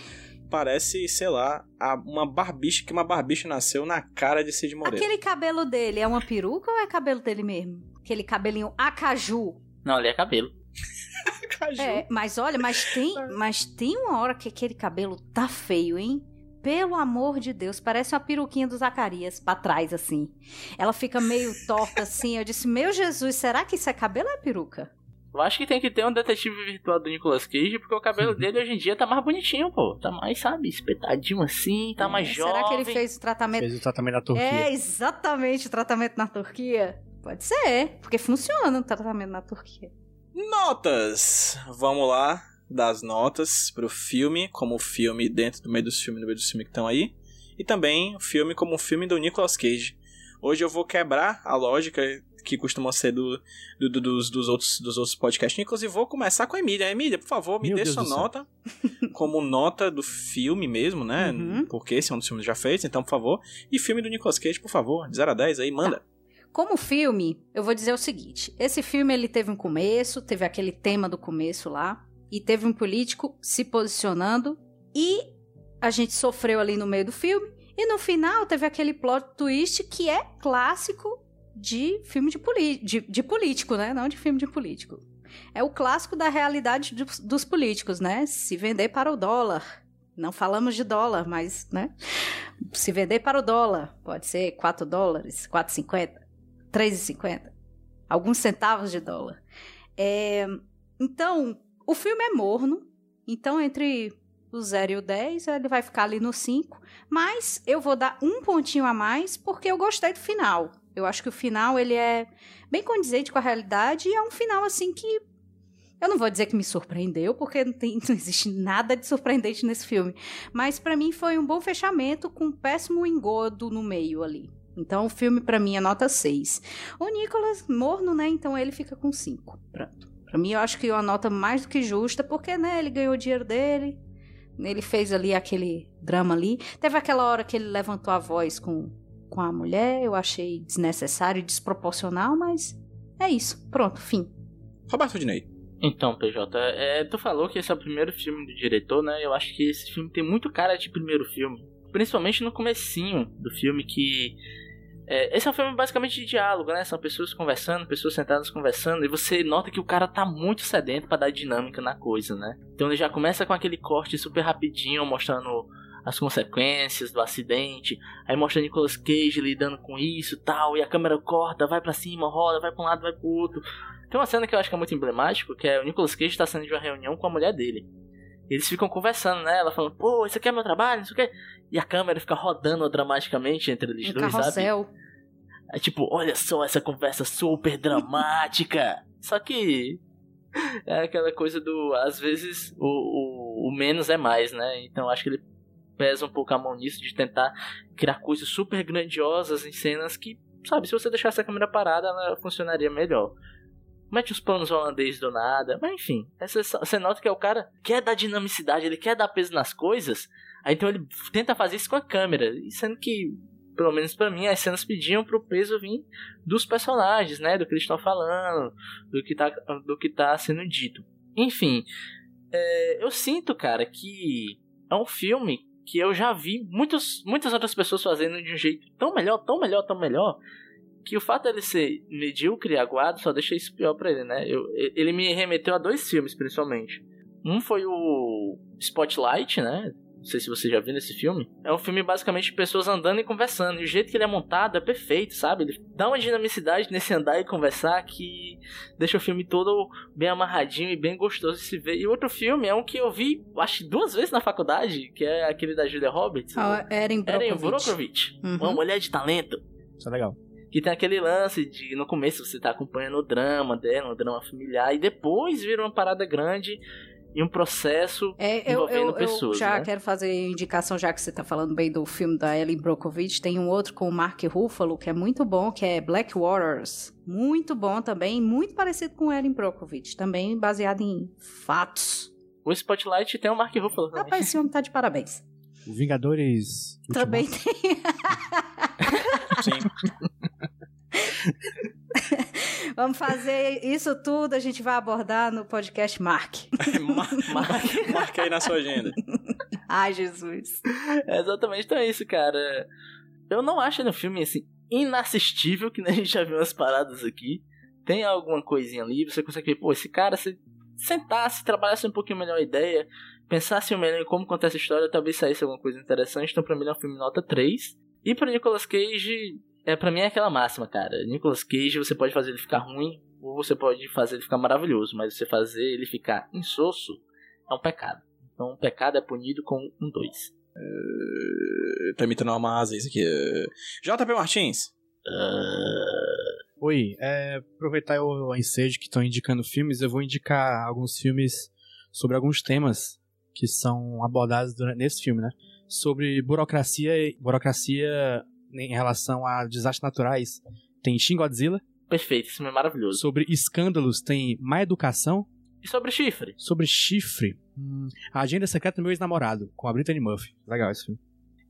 parece, sei lá, a- uma barbicha que uma barbicha nasceu na cara de Cid Moreira. Aquele cabelo dele é uma peruca ou é cabelo dele mesmo? Aquele cabelinho acaju. Não, ali é cabelo. Caju. É, mas olha, mas tem, mas tem uma hora que aquele cabelo tá feio, hein? Pelo amor de Deus, parece uma peruquinha do Zacarias pra trás, assim. Ela fica meio torta assim. Eu disse, meu Jesus, será que isso é cabelo ou é peruca? Eu acho que tem que ter um detetive virtual do Nicolas Cage, porque o cabelo dele hoje em dia tá mais bonitinho, pô. Tá mais, sabe, espetadinho assim, tá mais jovem. Será que ele fez o tratamento? Fez o tratamento na Turquia. É, exatamente, o tratamento na Turquia. Pode ser, porque funciona o tratamento na Turquia. Notas! Vamos lá, das notas pro filme, como o filme dentro do meio dos filmes, no meio dos filmes que estão aí. E também o filme como um filme do Nicolas Cage. Hoje eu vou quebrar a lógica que costuma ser do, do- do- dos, dos outros, dos outros podcasts. Inclusive, vou começar com a Emília. Emília, por favor, me Meu dê Deus sua nota como nota do filme mesmo, né? Uhum. Porque esse é um dos filmes já feitos, então, por favor. E filme do Nicolas Cage, por favor, de 0 a 10 aí, manda. Como filme, eu vou dizer o seguinte: esse filme ele teve um começo, teve aquele tema do começo lá, e teve um político se posicionando, e a gente sofreu ali no meio do filme, e no final teve aquele plot twist que é clássico de filme de, de, de político, né? Não de filme de político. É o clássico da realidade dos, dos políticos, né? Se vender para o dólar. Não falamos de dólar, mas, né? Se vender para o dólar, pode ser 4 dólares, 4,50. 3,50. Alguns centavos de dólar. É, então, o filme é morno. Então, entre o 0 e o 10, ele vai ficar ali no 5. Mas eu vou dar um pontinho a mais porque eu gostei do final. Eu acho que o final ele é bem condizente com a realidade e é um final assim que eu não vou dizer que me surpreendeu, porque não, tem- não existe nada de surpreendente nesse filme. Mas pra mim foi um bom fechamento com um péssimo engodo no meio ali. Então o filme pra mim é nota 6. O Nicolas morno, né? Então ele fica com 5. Pronto. Pra mim eu acho que é uma nota mais do que justa, porque né, ele ganhou o dinheiro dele. Ele fez ali aquele drama ali. Teve aquela hora que ele levantou a voz com, com a mulher, eu achei desnecessário e desproporcional, mas é isso. Pronto, fim. Roberto Dinei. Então, PJ, é, tu falou que esse é o primeiro filme do diretor, né? Eu acho que esse filme tem muito cara de primeiro filme. Principalmente no comecinho do filme, que... é, esse é um filme basicamente de diálogo, né? São pessoas conversando, pessoas sentadas conversando, e você nota que o cara tá muito sedento pra dar dinâmica na coisa, né? Então ele já começa com aquele corte super rapidinho, mostrando as consequências do acidente, aí mostra Nicolas Cage lidando com isso e tal, e a câmera corta, vai pra cima, roda, vai pra um lado, vai pro outro. Tem uma cena que eu acho que é muito emblemático, que é o Nicolas Cage tá saindo de uma reunião com a mulher dele. Eles ficam conversando, né? Ela falando, pô, isso aqui é meu trabalho, isso aqui é... E a câmera fica rodando dramaticamente entre eles Um dois, sabe? carrossel. É tipo, olha só essa conversa super dramática. só que é aquela coisa do, às vezes, o, o, o menos é mais, né? Então acho que ele pesa um pouco a mão nisso de tentar criar coisas super grandiosas em cenas que, sabe, se você deixasse a câmera parada, ela funcionaria melhor. Mete os planos holandês do nada, mas enfim, você nota que é o cara quer dar dinamicidade, ele quer dar peso nas coisas, aí então ele tenta fazer isso com a câmera, sendo que pelo menos pra mim, as cenas pediam pro peso vir dos personagens, né? Do que eles estão falando, do que tá, do que tá sendo dito. Enfim, é, eu sinto, cara, que é um filme que eu já vi muitos, muitas outras pessoas fazendo de um jeito tão melhor, tão melhor, tão melhor, que o fato dele ser medíocre e aguado só deixa isso pior pra ele, né? Eu, ele me remeteu a dois filmes, principalmente. Um foi o Spotlight, né? Não sei se você já viu nesse filme. É um filme basicamente de pessoas andando e conversando. E o jeito que ele é montado é perfeito, sabe? Ele dá uma dinamicidade nesse andar e conversar que deixa o filme todo bem amarradinho e bem gostoso de se ver. E outro filme é um que eu vi, acho, duas vezes na faculdade, que é aquele da Julia Roberts. Ah, Erin Erin Brockovich. Brockovich. Uhum. Uma mulher de talento. Isso é legal. Que tem aquele lance de no começo você tá acompanhando o drama dela, um drama familiar, e depois vira uma parada grande e um processo É, eu, envolvendo eu, eu pessoas. já né? quero fazer indicação, já que você tá falando bem do filme da Ellen Brockovich. Tem um outro com o Mark Ruffalo, que é muito bom, que é Black Waters. Muito bom também, muito parecido com Ellen Brockovich. Também baseado em fatos. O Spotlight tem o Mark Ruffalo também. Rapaz, esse homem tá de parabéns. O Vingadores. Também Ultimato. tem. Sim. Vamos fazer isso tudo, a gente vai abordar no podcast Mark. Mar- mar- Marca aí na sua agenda. Ai, Jesus. É exatamente, então é isso, cara. Eu não acho um filme, assim, inassistível, que nem a gente já viu umas paradas aqui. Tem alguma coisinha ali, você consegue ver, pô, esse cara, se sentasse, trabalhasse um pouquinho melhor a ideia, pensasse melhor em como contar essa história, talvez saísse alguma coisa interessante. Então, pra mim, é um filme nota 3. E pra Nicolas Cage, é, pra mim é aquela máxima, cara. Nicolas Cage, você pode fazer ele ficar ruim, ou você pode fazer ele ficar maravilhoso, mas você fazer ele ficar insosso é um pecado. Então, um pecado é punido com um 2. Tá imitando uma asa isso aqui. JP Martins. Oi, é, aproveitar o ensejo que estão indicando filmes, eu vou indicar alguns filmes sobre alguns temas que são abordados durante, nesse filme, né? Sobre burocracia e burocracia em relação a desastres naturais. Tem Shin Godzilla. Perfeito, filme é maravilhoso. Sobre escândalos tem Má Educação. E sobre chifre? Sobre chifre, hum, A Agenda Secreta do Meu Ex-Namorado, com a Brittany Murphy. Legal esse filme.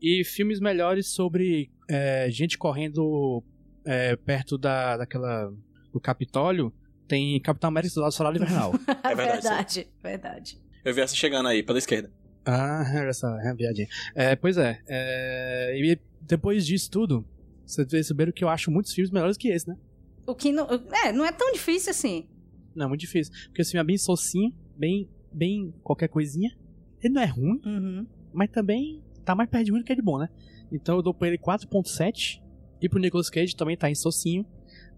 E filmes melhores sobre é, gente correndo é, perto da, daquela. do Capitólio. Tem Capitão América do Solar Invernal. É verdade, verdade. verdade. Eu vi essa chegando aí, pela esquerda. ah, essa é uma piadinha. É, pois é, é. E depois disso tudo, vocês perceberam que eu acho muitos filmes melhores que esse, né? O que não. É, não é tão difícil assim. Não, é muito difícil. Porque esse filme é bem socinho, bem. bem qualquer coisinha. Ele não é ruim, Uhum. mas também tá mais perto de ruim do que de bom, né? Então eu dou pra ele 4.7. E pro Nicolas Cage também tá em socinho.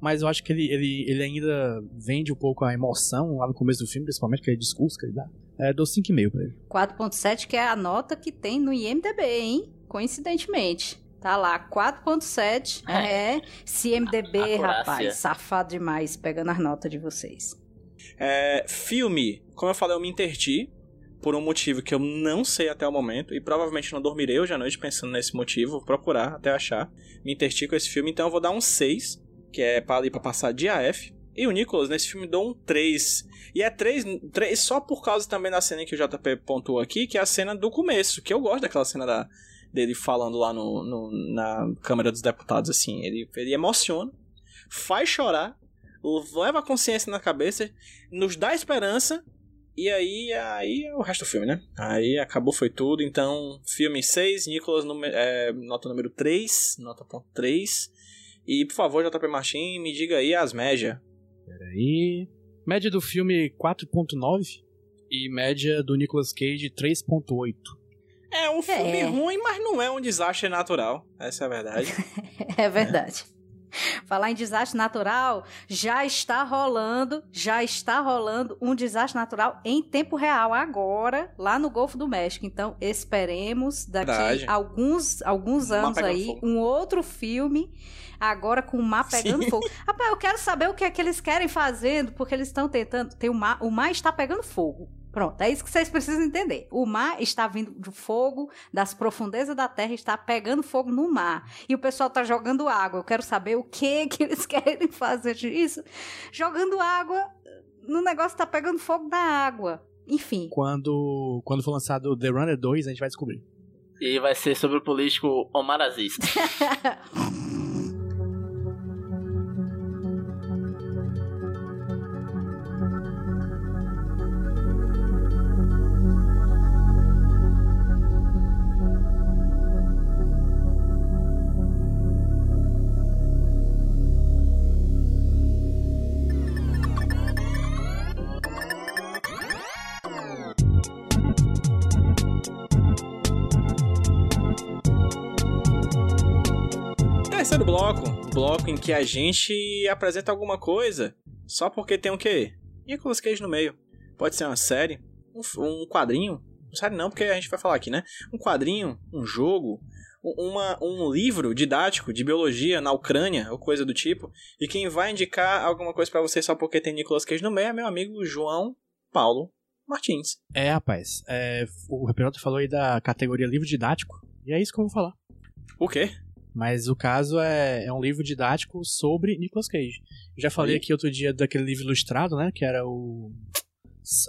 Mas eu acho que ele, ele, ele ainda vende um pouco a emoção lá no começo do filme, principalmente aquele discurso que ele dá. É, dou 5,5 pra ele. 4.7, que é a nota que tem no IMDB, hein? Coincidentemente. Tá lá, 4.7. É. Se IMDB, Acurácia. rapaz, safado demais, pegando as notas de vocês. É, filme, como eu falei, eu me interti por um motivo que eu não sei até o momento e provavelmente não dormirei hoje à noite pensando nesse motivo, vou procurar até achar. Me interti com esse filme, então eu vou dar um 6, que é para ali para passar de AF. E o Nicolas nesse filme dou um 3. E é 3, 3 só por causa também da cena que o JP pontuou aqui, que é a cena do começo, que eu gosto daquela cena da, dele falando lá no, no- na Câmara dos Deputados, assim. Ele, ele emociona, faz chorar, leva a consciência na cabeça, nos dá esperança, e aí, aí é o resto do filme, né? Aí acabou, foi tudo. Então, filme 6, Nicolas, número- é, nota número 3, nota ponto 3. E, por favor, JP Martin, me diga aí as médias. Peraí. Média do filme 4.9 e média do Nicolas Cage 3.8. É um filme É. ruim, mas não é um desastre natural. Essa é a verdade. É verdade. Falar em desastre natural, já está rolando, já está rolando um desastre natural em tempo real agora, lá no Golfo do México. Então, esperemos daqui Verdade. alguns, alguns anos aí fogo. um outro filme agora com o mar pegando Sim. fogo. Rapaz, eu quero saber o que é que eles querem fazendo, porque eles estão tentando, tem o mar, o mar está pegando fogo. Pronto, é isso que vocês precisam entender. O mar está vindo do fogo, das profundezas da terra, está pegando fogo no mar. E o pessoal está jogando água. Eu quero saber o que que eles querem fazer disso. Jogando água no negócio está pegando fogo na água. Enfim. Quando, quando for lançado The Runner 2, a gente vai descobrir. E vai ser sobre o político Omar Aziz. bloco. Em que a gente apresenta alguma coisa só porque tem o quê? Nicolas Cage no meio. Pode ser uma série, um, um quadrinho. Série não, porque a gente vai falar aqui, né? Um quadrinho, um jogo, uma, um livro didático de biologia na Ucrânia, ou coisa do tipo. E quem vai indicar alguma coisa pra você só porque tem Nicolas Cage no meio é meu amigo João Paulo Martins. É, rapaz. é, o Reperoto falou aí da categoria livro didático. E é isso que eu vou falar. O quê? Mas o caso é, é um livro didático sobre Nicolas Cage. Eu já falei Aí. aqui outro dia daquele livro ilustrado, né? Que era o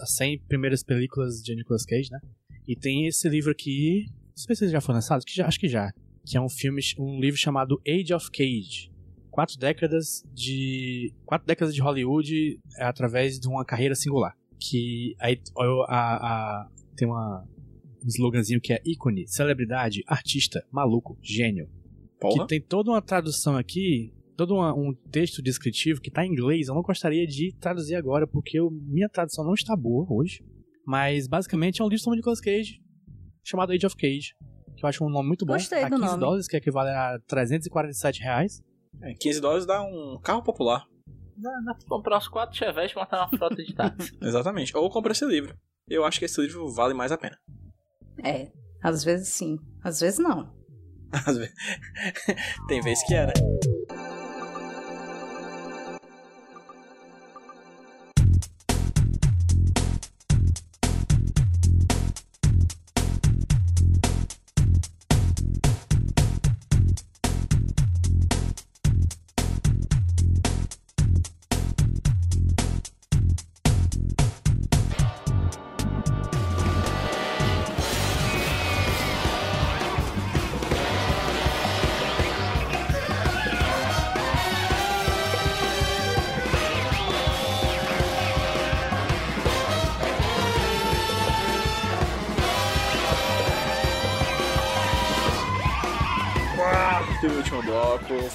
as 100 primeiras películas de Nicolas Cage, né? E tem esse livro aqui, não sei se ele já foi lançado, que já, acho que já, que é um filme, um livro chamado Age of Cage. Quatro décadas de quatro décadas de Hollywood através de uma carreira singular. Que aí a, a, tem uma, um sloganzinho que é ícone, celebridade, artista, maluco, gênio. Porra. Que tem toda uma tradução aqui, todo uma- um texto descritivo que tá em inglês. Eu não gostaria de traduzir agora, porque eu- minha tradução não está boa hoje. Mas basicamente é um livro sobre Nicolas Cage, chamado Age of Cage. Que eu acho um nome muito bom. Gostei tá do 15 nome. dólares, que equivale a 347 reais. É, 15 dólares dá um carro popular. Dá, dá pra comprar uns 4 Chevette e montar uma frota de táxi. Exatamente. Ou compra esse livro. Eu acho que esse livro vale mais a pena. É, às vezes sim, às vezes não. Tem vez que é,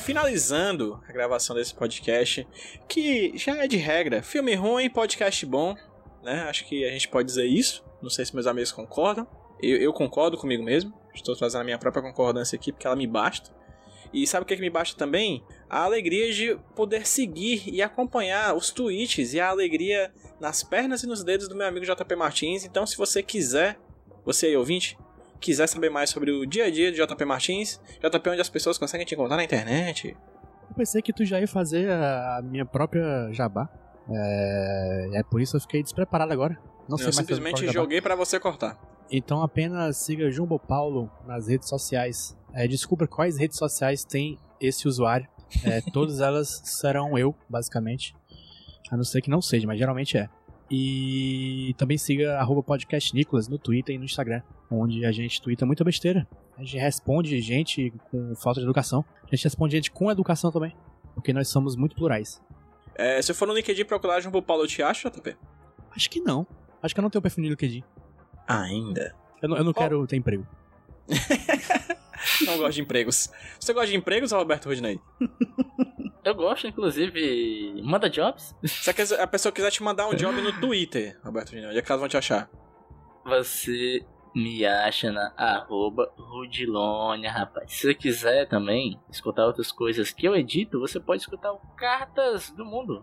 finalizando a gravação desse podcast, que já é de regra, filme ruim, podcast bom, né? Acho que a gente pode dizer isso. Não sei se meus amigos concordam. Eu, eu concordo comigo mesmo. Estou trazendo a minha própria concordância aqui porque ela me basta. E sabe o que, que me basta também? A alegria de poder seguir e acompanhar os tweets e a alegria nas pernas e nos dedos do meu amigo JP Martins. Então, se você quiser, você aí ouvinte, quiser saber mais sobre o dia a dia de JP Martins, JP é onde as pessoas conseguem te encontrar na internet. Eu pensei que tu já ia fazer a minha própria jabá. É, é por isso que eu fiquei despreparado agora. Não sei eu mais simplesmente joguei pra você cortar. Então apenas siga Jumbo Paulo nas redes sociais. É, descubra quais redes sociais tem esse usuário. É, todas elas serão eu, basicamente. A não ser que não seja, mas geralmente é. E também siga arroba podcast Nicolas no Twitter e no Instagram, onde a gente twitta muita besteira. A gente responde gente com falta de educação. A gente responde gente com educação também. Porque nós somos muito plurais. É, se eu for no LinkedIn procurar Jumbo Paulo, eu te acho, JP? Acho que não. Acho que eu não tenho perfil no LinkedIn. Ainda. Eu não, eu não quero ter emprego. Não gosto de empregos. Você gosta de empregos, Roberto Rudinei? Eu gosto, inclusive. Manda jobs. Se a- a pessoa quiser te mandar um job no Twitter, Roberto Rudinei, onde é que elas vão te achar? Você me acha na arroba Rudilônia, rapaz. Se você quiser também escutar outras coisas que eu edito, você pode escutar o Cartas do Mundo.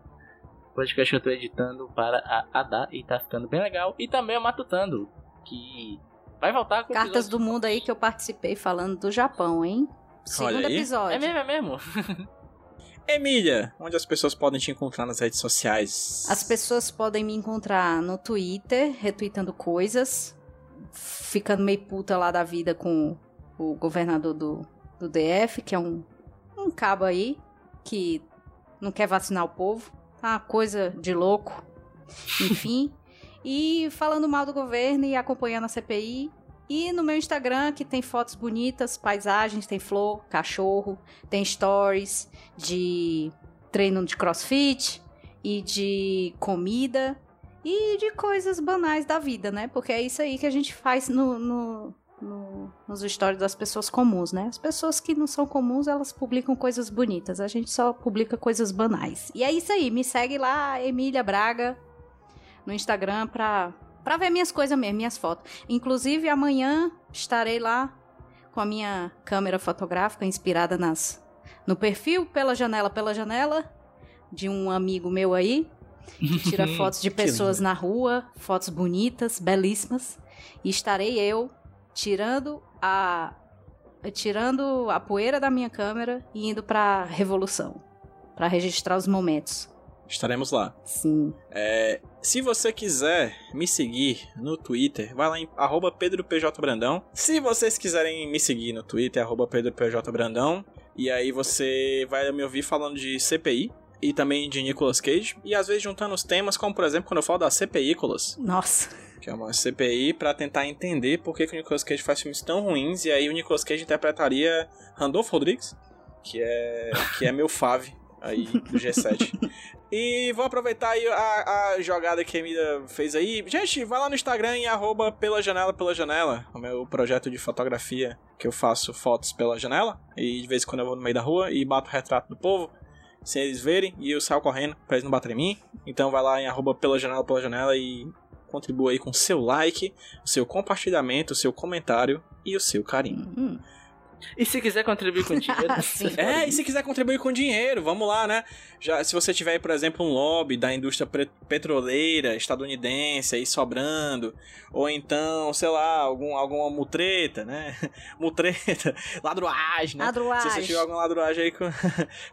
Podcast que eu tô editando para a Adá e tá ficando bem legal. E também o Matutando, que vai voltar com Cartas do Mundo aí que eu participei falando do Japão, hein? Segundo episódio. É mesmo, é mesmo. Emília, onde as pessoas podem te encontrar nas redes sociais? As pessoas podem me encontrar no Twitter, retweetando coisas, ficando meio puta lá da vida com o governador do, do DF, que é um, um cabo aí, que não quer vacinar o povo. Tá uma coisa de louco. Enfim. e falando mal do governo e acompanhando a CPI. E no meu Instagram, que tem fotos bonitas, paisagens, tem flor, cachorro, tem stories de treino de crossfit e de comida e de coisas banais da vida, né? Porque é isso aí que a gente faz no, no, no- nos stories das pessoas comuns, né? As pessoas que não são comuns, elas publicam coisas bonitas. A gente só publica coisas banais. E é isso aí. Me segue lá, Emília Braga, no Instagram pra, pra ver minhas coisas mesmo, minhas fotos. Inclusive, amanhã estarei lá com a minha câmera fotográfica inspirada nas no perfil Pela Janela Pela Janela de um amigo meu aí que tira fotos de pessoas na rua, fotos bonitas, belíssimas, e estarei eu tirando a tirando a poeira da minha câmera e indo pra revolução, Pra registrar os momentos. Estaremos lá. Sim. É, se você quiser me seguir no Twitter, vai lá em arroba PedroPJBrandão. Se vocês quiserem me seguir no Twitter, arroba PedroPJBrandão. E aí você vai me ouvir falando de CPI. E também de Nicolas Cage, e às vezes juntando os temas, como por exemplo quando eu falo da CPIcolas, Nossa. que é uma CPI pra tentar entender por que, que o Nicolas Cage faz filmes tão ruins, e aí o Nicolas Cage interpretaria Randolph Rodrigues, que é, que é meu fave aí do G7. E vou aproveitar aí a, a jogada que a Emília fez aí. Gente, vai lá no Instagram em arroba pela janela pela janela, o meu projeto de fotografia, que eu faço fotos pela janela, e de vez em quando eu vou no meio da rua e bato o retrato do povo, sem eles verem, e eu saio correndo pra eles não baterem em mim. Então vai lá em arroba pela janela pela janela e contribua aí com seu like, o seu compartilhamento, o seu comentário e o seu carinho. Hum. E se quiser contribuir com dinheiro, Sim. É, e se quiser contribuir com dinheiro, vamos lá, né? Já, se você tiver, por exemplo, um lobby da indústria petroleira estadunidense aí sobrando, ou então, sei lá, algum, alguma mutreta, né? mutreta, ladruagem, né? Ladruagem. Se você tiver alguma ladruagem aí, com...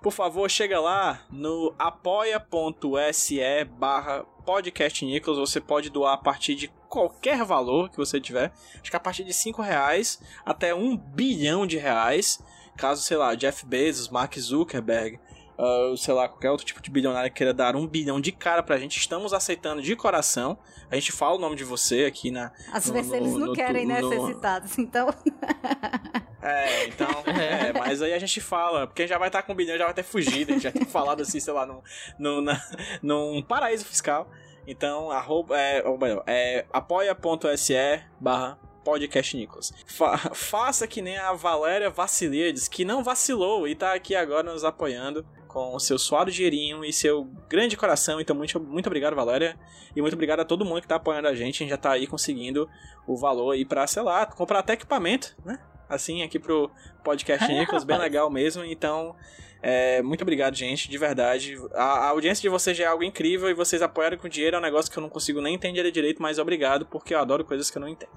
por favor, chega lá no apoia.se barra podcast você pode doar a partir de qualquer valor que você tiver, acho que a partir de 5 reais até um bilhão de reais, caso, sei lá, Jeff Bezos, Mark Zuckerberg, ah, sei lá, qualquer outro tipo de bilionário queira dar um bilhão de cara pra gente, estamos aceitando de coração, a gente fala o nome de você aqui na... Às no- vezes no- eles não no- querem, né, ser citados. Então, É, então, é, mas aí a gente fala, porque já vai estar com um bilhão, já vai ter fugido, a gente já tem falado assim, sei lá, num, num, na- num paraíso fiscal. Então, arroba, é, ou melhor, é apoia.se barra podcast Nicolas. Fa- faça que nem a Valéria Vassilides, que não vacilou e tá aqui agora nos apoiando com o seu suado dinheirinho e seu grande coração. Então, muito, muito obrigado, Valéria. E muito obrigado a todo mundo que tá apoiando a gente. A gente já tá aí conseguindo o valor aí pra, sei lá, comprar até equipamento, né? Assim, aqui pro podcast Nicolas, bem legal mesmo. Então, é, muito obrigado, gente, de verdade. A, a audiência de vocês já é algo incrível e vocês apoiaram com dinheiro. É um negócio que eu não consigo nem entender direito, mas obrigado, porque eu adoro coisas que eu não entendo.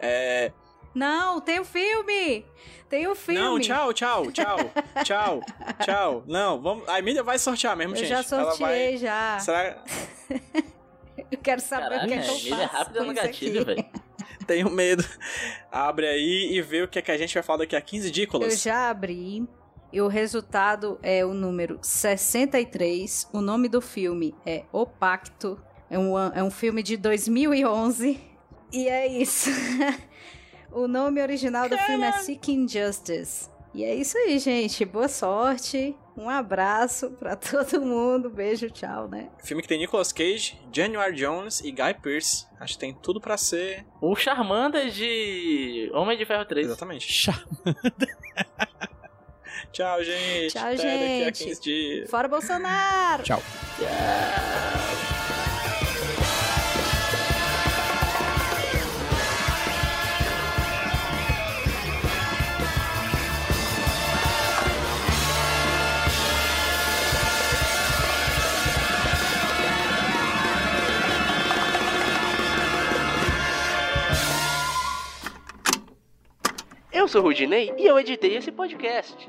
É, não, tem o filme! Tem o filme! não, tchau, tchau, tchau, tchau, tchau. Não, vamos. A Emília vai sortear mesmo, Eu gente. já sorteei, vai. já. Será Eu quero saber Caraca, o que é que eu a Emília é faço rápida com no gatilho, aqui. velho. Tenho medo. Abre aí e vê o que, é que a gente vai falar daqui a 15 Eu dícolas. já abri. E o resultado é o número 63. O nome do filme é O Pacto. É um, é um filme de 2011. E é isso. o nome original do filme é Seeking Justice. E é isso aí, gente. Boa sorte. Um abraço pra todo mundo. Beijo, tchau, né? Filme que tem Nicolas Cage, January Jones e Guy Pearce. Acho que tem tudo pra ser. O Charmander de Homem de Ferro 3. Exatamente. Chá. Tchau, gente. Tchau, Até daqui a gente. 15 dias. Fora Bolsonaro! Tchau. Eu sou o Rudinei e eu editei esse podcast.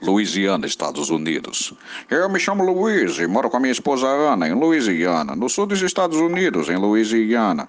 Louisiana, Estados Unidos. Eu me chamo Luiz e moro com a minha esposa Ana em Louisiana, no sul dos Estados Unidos, em Louisiana.